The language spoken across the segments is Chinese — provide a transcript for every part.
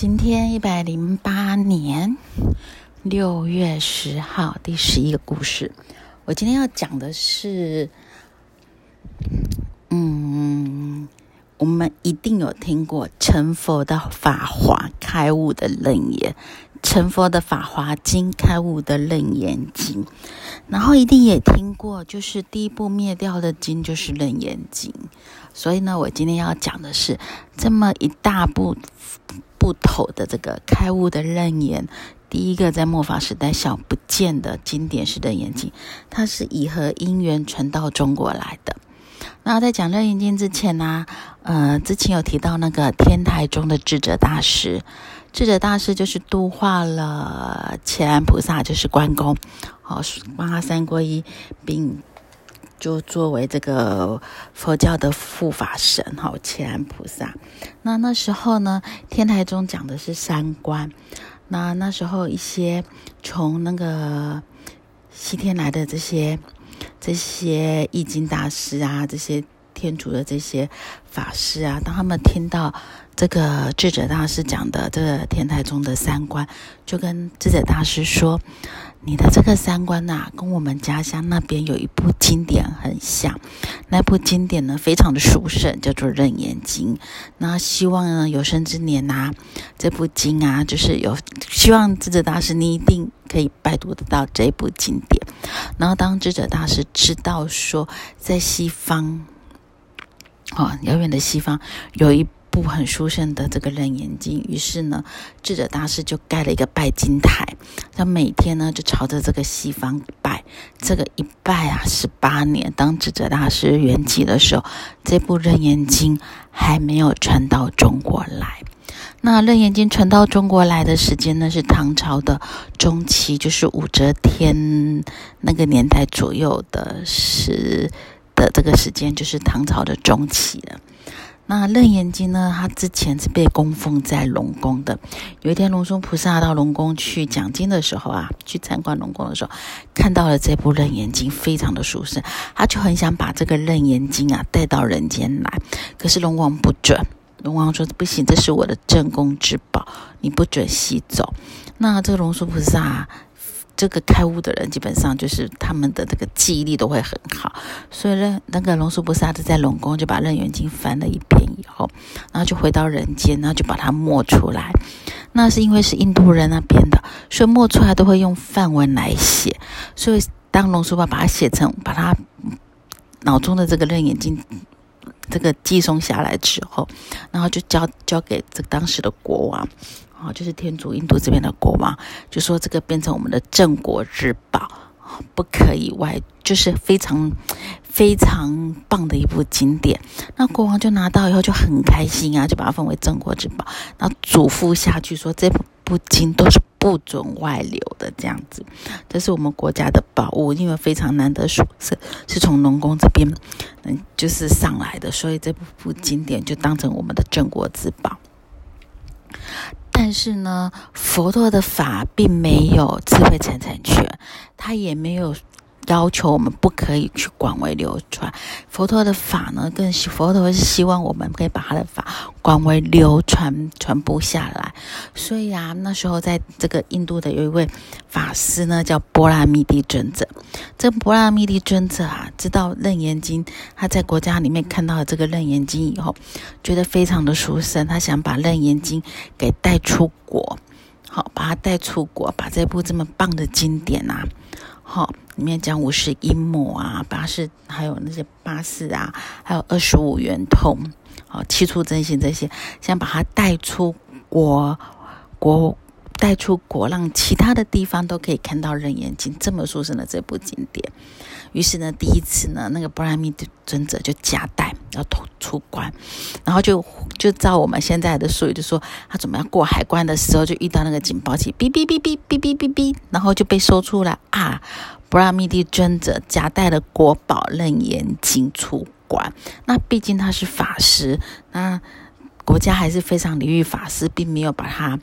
今天一百零八年六月十号，第十一个故事。我今天要讲的是，嗯，我们一定有听过成佛的法华开悟的楞严，成佛的法华经开悟的楞严经，然后一定也听过，就是第一部灭掉的经就是楞严经。所以呢，我今天要讲的是这么一大部。不妥的这个开悟的楞严，第一个在末法时代小不见的经典是楞严经，它是以何因缘传到中国来的？那在讲楞严经之前呢，呃，之前有提到那个天台中的智者大师，智者大师就是度化了乾安菩萨，就是关公，好帮他三皈依，并。就作为这个佛教的护法神，哈，切安菩萨。那那时候呢，天台中讲的是三观。那那时候一些从那个西天来的这些这些易经大师啊，这些天主的这些法师啊，当他们听到这个智者大师讲的这个天台中的三观，就跟智者大师说。你的这个三观呐，跟我们家乡那边有一部经典很像。那部经典呢，非常的殊胜，叫做《楞严经》。那希望呢，有生之年呐，这部经啊，就是有希望智者大师你一定可以拜读得到这部经典。然后，当智者大师知道说，在西方，哦，遥远的西方有一。部很殊胜的这个楞严经，于是呢，智者大师就盖了一个拜金台，他每天呢就朝着这个西方拜，这个一拜啊十八年。当智者大师圆寂的时候，这部楞严经还没有传到中国来。那楞严经传到中国来的时间呢，是唐朝的中期，就是武则天那个年代左右的时的这个时间，就是唐朝的中期了。那楞严经呢？它之前是被供奉在龙宫的。有一天，龙松菩萨到龙宫去讲经的时候啊，去参观龙宫的时候，看到了这部楞严经，非常的殊胜，他就很想把这个楞严经啊带到人间来。可是龙王不准，龙王说不行，这是我的镇宫之宝，你不准吸走。那这个龙树菩萨。这个开悟的人，基本上就是他们的这个记忆力都会很好，所以呢，那个龙树菩萨在龙宫就把《楞严经》翻了一遍以后，然后就回到人间，然后就把它默出来。那是因为是印度人那边的，所以默出来都会用梵文来写。所以当龙树把把它写成，把它脑中的这个《楞严经》这个寄送下来之后，然后就交交给这当时的国王。啊，就是天主印度这边的国王就说这个变成我们的镇国之宝，不可以外，就是非常非常棒的一部经典。那国王就拿到以后就很开心啊，就把它封为镇国之宝。然后嘱咐下去说，这部经都是不准外流的，这样子。这是我们国家的宝物，因为非常难得，是是从龙宫这边嗯就是上来的，所以这部经典就当成我们的镇国之宝。但是呢，佛陀的法并没有智慧财产权，他也没有。要求我们不可以去广为流传佛陀的法呢？更佛陀是希望我们可以把他的法广为流传传播下来。所以啊，那时候在这个印度的有一位法师呢，叫波拉密蒂尊者。这波拉密蒂尊者啊，知道楞严经，他在国家里面看到了这个楞严经以后，觉得非常的殊胜，他想把楞严经给带出国，好，把它带出国，把这部这么棒的经典啊。好，里面讲五十一亩啊，八十还有那些八四啊，还有二十五圆通，好七出真心这些，想把它带出国国，带出国，让其他的地方都可以看到《楞严经》这么殊胜的这部经典。于是呢，第一次呢，那个布拉密尊者就夹带要出出关，然后就就照我们现在的术语，就说他准备要过海关的时候，就遇到那个警报器，哔哔哔哔哔哔哔哔，然后就被说出来啊，布拉密蒂尊者夹带了国宝楞严经出关。那毕竟他是法师，那国家还是非常礼遇法师，并没有把他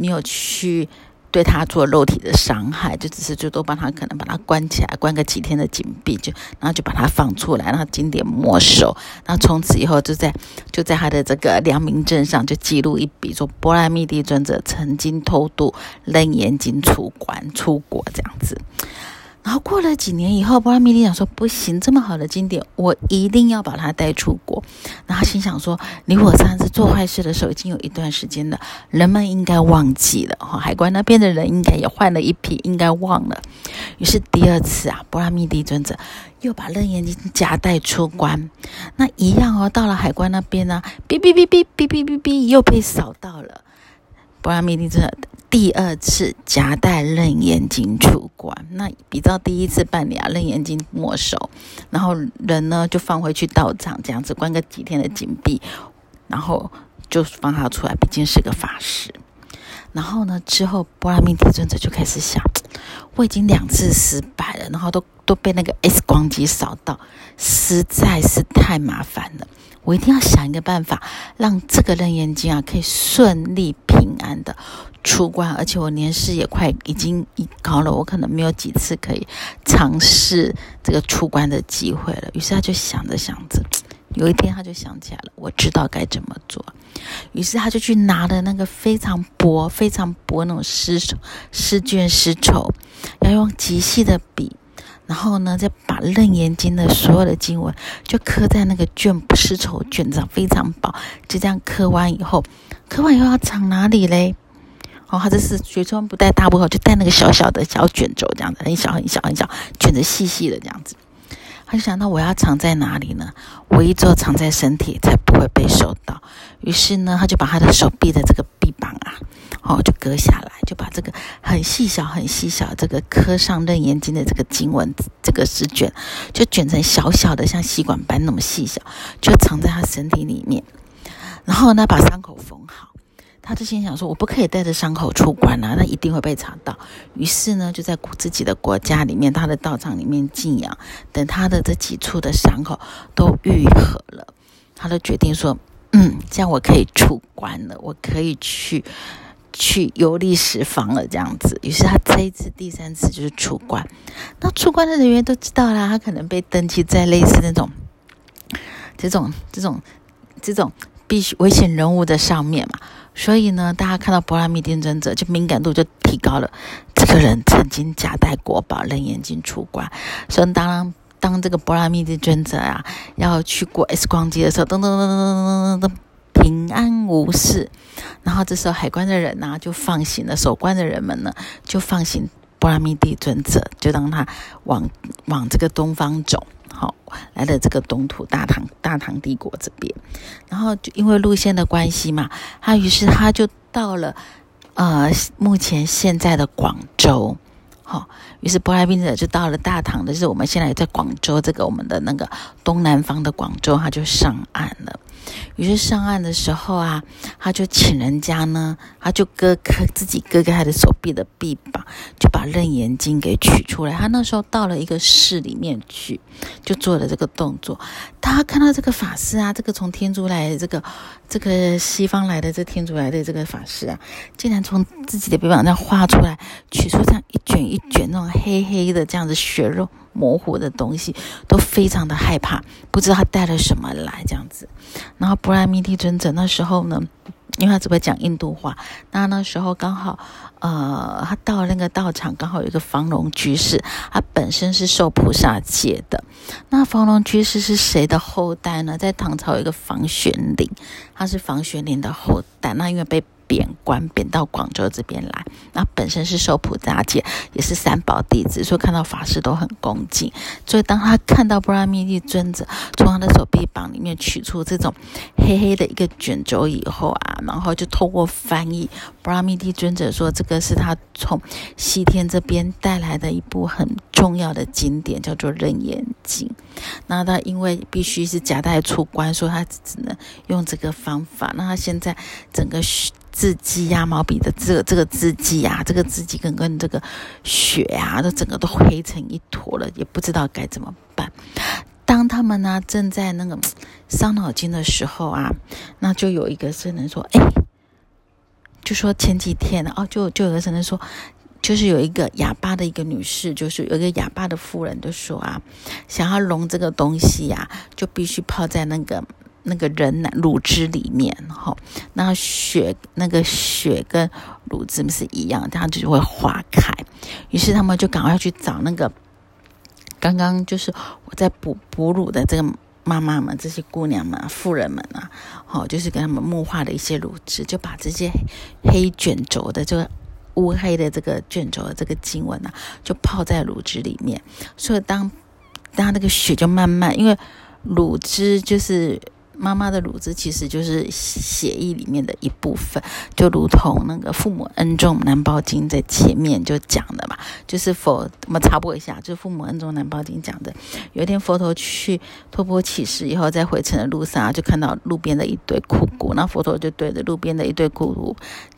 没有去对他做肉体的伤害，就只是最多帮他可能把他关起来，关个几天的紧闭，就然后就把他放出来，然后经典没收，然后从此以后就在就在他的这个良民证上就记录一笔，说波拉密地尊者曾经偷渡扔眼睛出关出国这样子。然后过了几年以后，波罗蜜多讲说：“不行，这么好的经典，我一定要把它带出国。”然后心想说：“离我上次做坏事的时候已经有一段时间了，人们应该忘记了哈，海关那边的人应该也换了一批，应该忘了。”于是第二次啊，波罗蜜多尊者又把楞严经夹带出关，那一样哦，到了海关那边呢，哔哔哔哔哔哔哔哔，又被扫到了。波罗蜜多尊者。第二次夹带楞严经出关，那比照第一次办理啊，楞严经没收，然后人呢就放回去道场，这样子关个几天的禁闭，然后就放他出来，毕竟是个法师。然后呢，之后波拉密蒂尊者就开始想，我已经两次失败了，然后都都被那个 X 光机扫到，实在是太麻烦了。我一定要想一个办法，让这个楞严经啊可以顺利平安的出关，而且我年事也快已经已高了，我可能没有几次可以尝试这个出关的机会了。于是他就想着想着，有一天他就想起来了，我知道该怎么做。于是他就去拿了那个非常薄、非常薄那种湿湿卷丝绸，要用极细的笔。然后呢，再把《楞严经》的所有的经文就刻在那个卷丝绸卷上，非常薄。就这样刻完以后，刻完以后要藏哪里嘞？哦，他这是学中不带大布，就带那个小小的小卷轴，这样子，很小很小很小，卷着细细的这样子。他就想到我要藏在哪里呢？我一做藏在身体，才不会被收到。于是呢，他就把他的手臂的这个臂膀啊。哦，就割下来，就把这个很细小、很细小这个刻上楞严经的这个经文，这个纸卷，就卷成小小的，像吸管般那么细小，就藏在他身体里面。然后呢，把伤口缝好。他就心想说：“我不可以带着伤口出关啊，那一定会被查到。”于是呢，就在自己的国家里面，他的道场里面静养。等他的这几处的伤口都愈合了，他就决定说：“嗯，这样我可以出关了，我可以去。”去游历十方了，这样子。于是他这一次、第三次就是出关。那出关的人员都知道啦，他可能被登记在类似那种、这种、这种、这种必须危险人物的上面嘛。所以呢，大家看到波拉密定尊者，就敏感度就提高了。这个人曾经夹带国宝，人眼睛出关。所以当当这个波拉密定尊者啊，要去过 X 光机的时候，噔噔噔噔噔噔噔。平安无事，然后这时候海关的人呢就放行了，守关的人们呢就放行波拉密地尊者，就让他往往这个东方走，好来了这个东土大唐大唐帝国这边，然后就因为路线的关系嘛，他于是他就到了呃目前现在的广州。好，于是波拉宾者就到了大唐的，就是我们现在在广州这个我们的那个东南方的广州，他就上岸了。于是上岸的时候啊，他就请人家呢，他就割开自己割开他的手臂的臂膀，就把楞严经给取出来。他那时候到了一个市里面去，就做了这个动作。他看到这个法师啊，这个从天竺来的这个这个西方来的这天竺来的这个法师啊，竟然从自己的臂膀上画出来，取出这样一卷一卷那种黑黑的这样子血肉。模糊的东西都非常的害怕，不知道他带了什么来这样子。然后布拉米蒂尊者那时候呢，因为他只会讲印度话，那那时候刚好，呃，他到那个道场，刚好有一个房龙居士，他本身是受菩萨戒的。那房龙居士是谁的后代呢？在唐朝有一个房玄龄，他是房玄龄的后代。那因为被贬官贬到广州这边来，那本身是受菩萨戒，也是三宝弟子，所以看到法师都很恭敬。所以当他看到布拉密蒂尊者从他的手臂膀里面取出这种黑黑的一个卷轴以后啊，然后就透过翻译，布拉密蒂尊者说这个是他从西天这边带来的一部很重要的经典，叫做《楞严经》。那他因为必须是夹带出关，所以他只能用这个方法。那他现在整个。字迹呀，毛笔的这个这个字迹呀，这个字迹跟跟这个血啊，都整个都黑成一坨了，也不知道该怎么办。当他们呢正在那个伤脑筋的时候啊，那就有一个僧人说：“哎。”就说前几天哦，就就有个僧人说。就是有一个哑巴的一个女士，就是有一个哑巴的夫人，就说啊，想要溶这个东西呀，就必须泡在那个那个人奶乳汁里面，哈，那血那个血跟乳汁是一样，这样就会化开。于是他们就赶快去找那个刚刚就是我在哺哺乳的这个妈妈们、这些姑娘们、妇人们啊，好，就是给他们木化的一些乳汁，就把这些黑卷轴的这个。乌黑的这个卷轴的这个经文呢，就泡在乳汁里面，所以当当那个血就慢慢，因为乳汁就是妈妈的乳汁，其实就是血液里面的一部分，就如同那个父母恩重难报经在前面就讲的嘛，就是佛我们插播一下，就是父母恩重难报经讲的，有一天佛陀去托钵乞食以后，在回程的路上啊就看到路边的一堆枯骨，那佛陀就对着路边的一堆枯骨。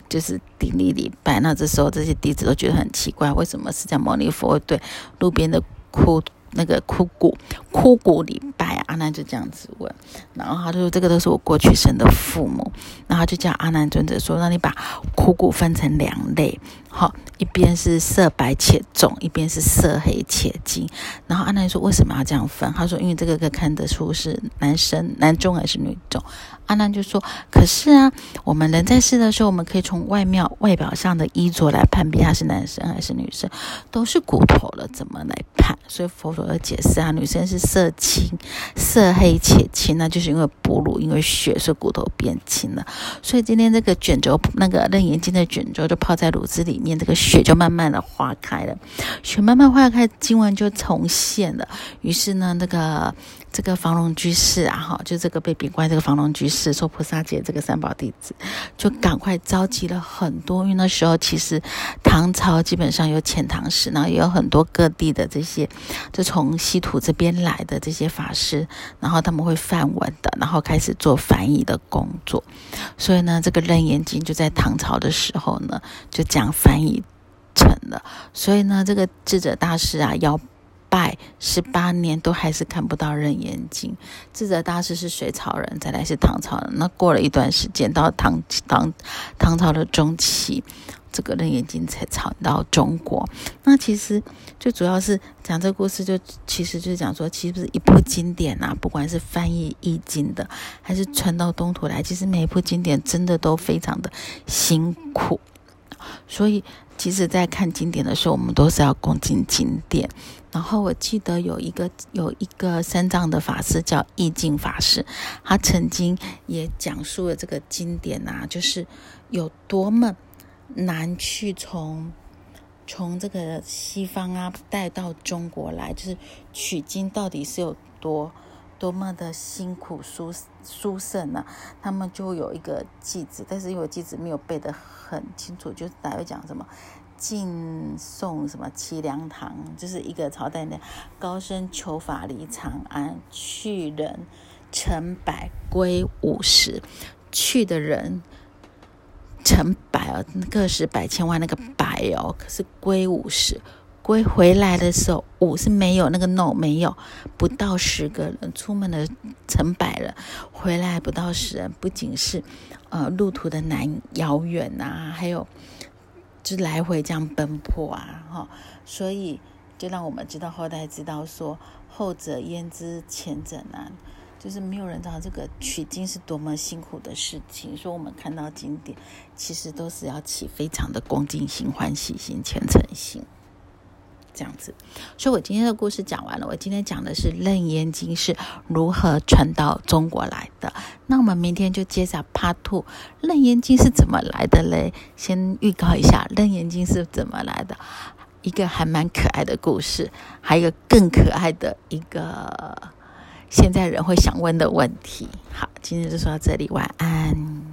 就是顶礼礼拜，那这时候这些弟子都觉得很奇怪，为什么释迦牟尼佛会对路边的枯那个枯骨枯骨礼拜啊？阿难就这样子问，然后他就说：“这个都是我过去生的父母。”然后就叫阿难尊者说：“让你把枯骨分成两类。”好，一边是色白且重，一边是色黑且轻。然后阿难说：“为什么要这样分？”他说：“因为这个可以看得出是男生男中还是女中。”阿难就说：“可是啊，我们人在世的时候，我们可以从外貌外表上的衣着来判别他是男生还是女生，都是骨头了，怎么来判？所以佛陀的解释啊，女生是色青，色黑且轻，那就是因为哺乳，因为血，所以骨头变轻了。所以今天这个卷轴，那个楞严经的卷轴，就泡在乳汁里。”面这个雪就慢慢的化开了，雪慢慢化开，经文就重现了。于是呢，那个这个房龙居士啊，哈，就这个被贬官这个房龙居士，说菩萨节这个三宝弟子，就赶快召集了很多。因为那时候其实唐朝基本上有遣唐使，然后也有很多各地的这些，就从西土这边来的这些法师，然后他们会范文的，然后开始做翻译的工作。所以呢，这个楞严经就在唐朝的时候呢，就讲。翻译成了，所以呢，这个智者大师啊，要拜十八年都还是看不到《楞严经》。智者大师是隋朝人，再来是唐朝人。那过了一段时间，到唐唐唐朝的中期，这个《楞严经》才传到中国。那其实最主要是讲这个故事，就其实就是讲说，其实一部经典啊，不管是翻译易经的，还是传到东土来，其实每一部经典真的都非常的辛苦。所以，其实，在看经典的时候，我们都是要恭敬经典。然后，我记得有一个有一个三藏的法师叫意境法师，他曾经也讲述了这个经典啊，就是有多么难去从从这个西方啊带到中国来，就是取经到底是有多。多么的辛苦殊殊胜呢？他们就有一个句子，但是因为句子没有背得很清楚，就大概讲什么晋宋什么齐梁唐，就是一个朝代的高僧求法离长安，去人成百归五十，去的人成百哦，个十百千万那个百哦，可是归五十。归回来的时候，五是没有那个 no 没有，不到十个人出门的成百人，回来不到十人。不仅是呃路途的难遥远呐，还有就来回这样奔波啊，哈，所以就让我们知道后代知道说后者焉知前者难，就是没有人知道这个取经是多么辛苦的事情。说我们看到经典，其实都是要起非常的恭敬心、欢喜心、虔诚心。这样子，所以我今天的故事讲完了。我今天讲的是《楞严经》是如何传到中国来的。那我们明天就接着 Part Two，《楞严经》是怎么来的嘞？先预告一下，《楞严经》是怎么来的？一个还蛮可爱的故事，还有更可爱的一个现在人会想问的问题。好，今天就说到这里，晚安。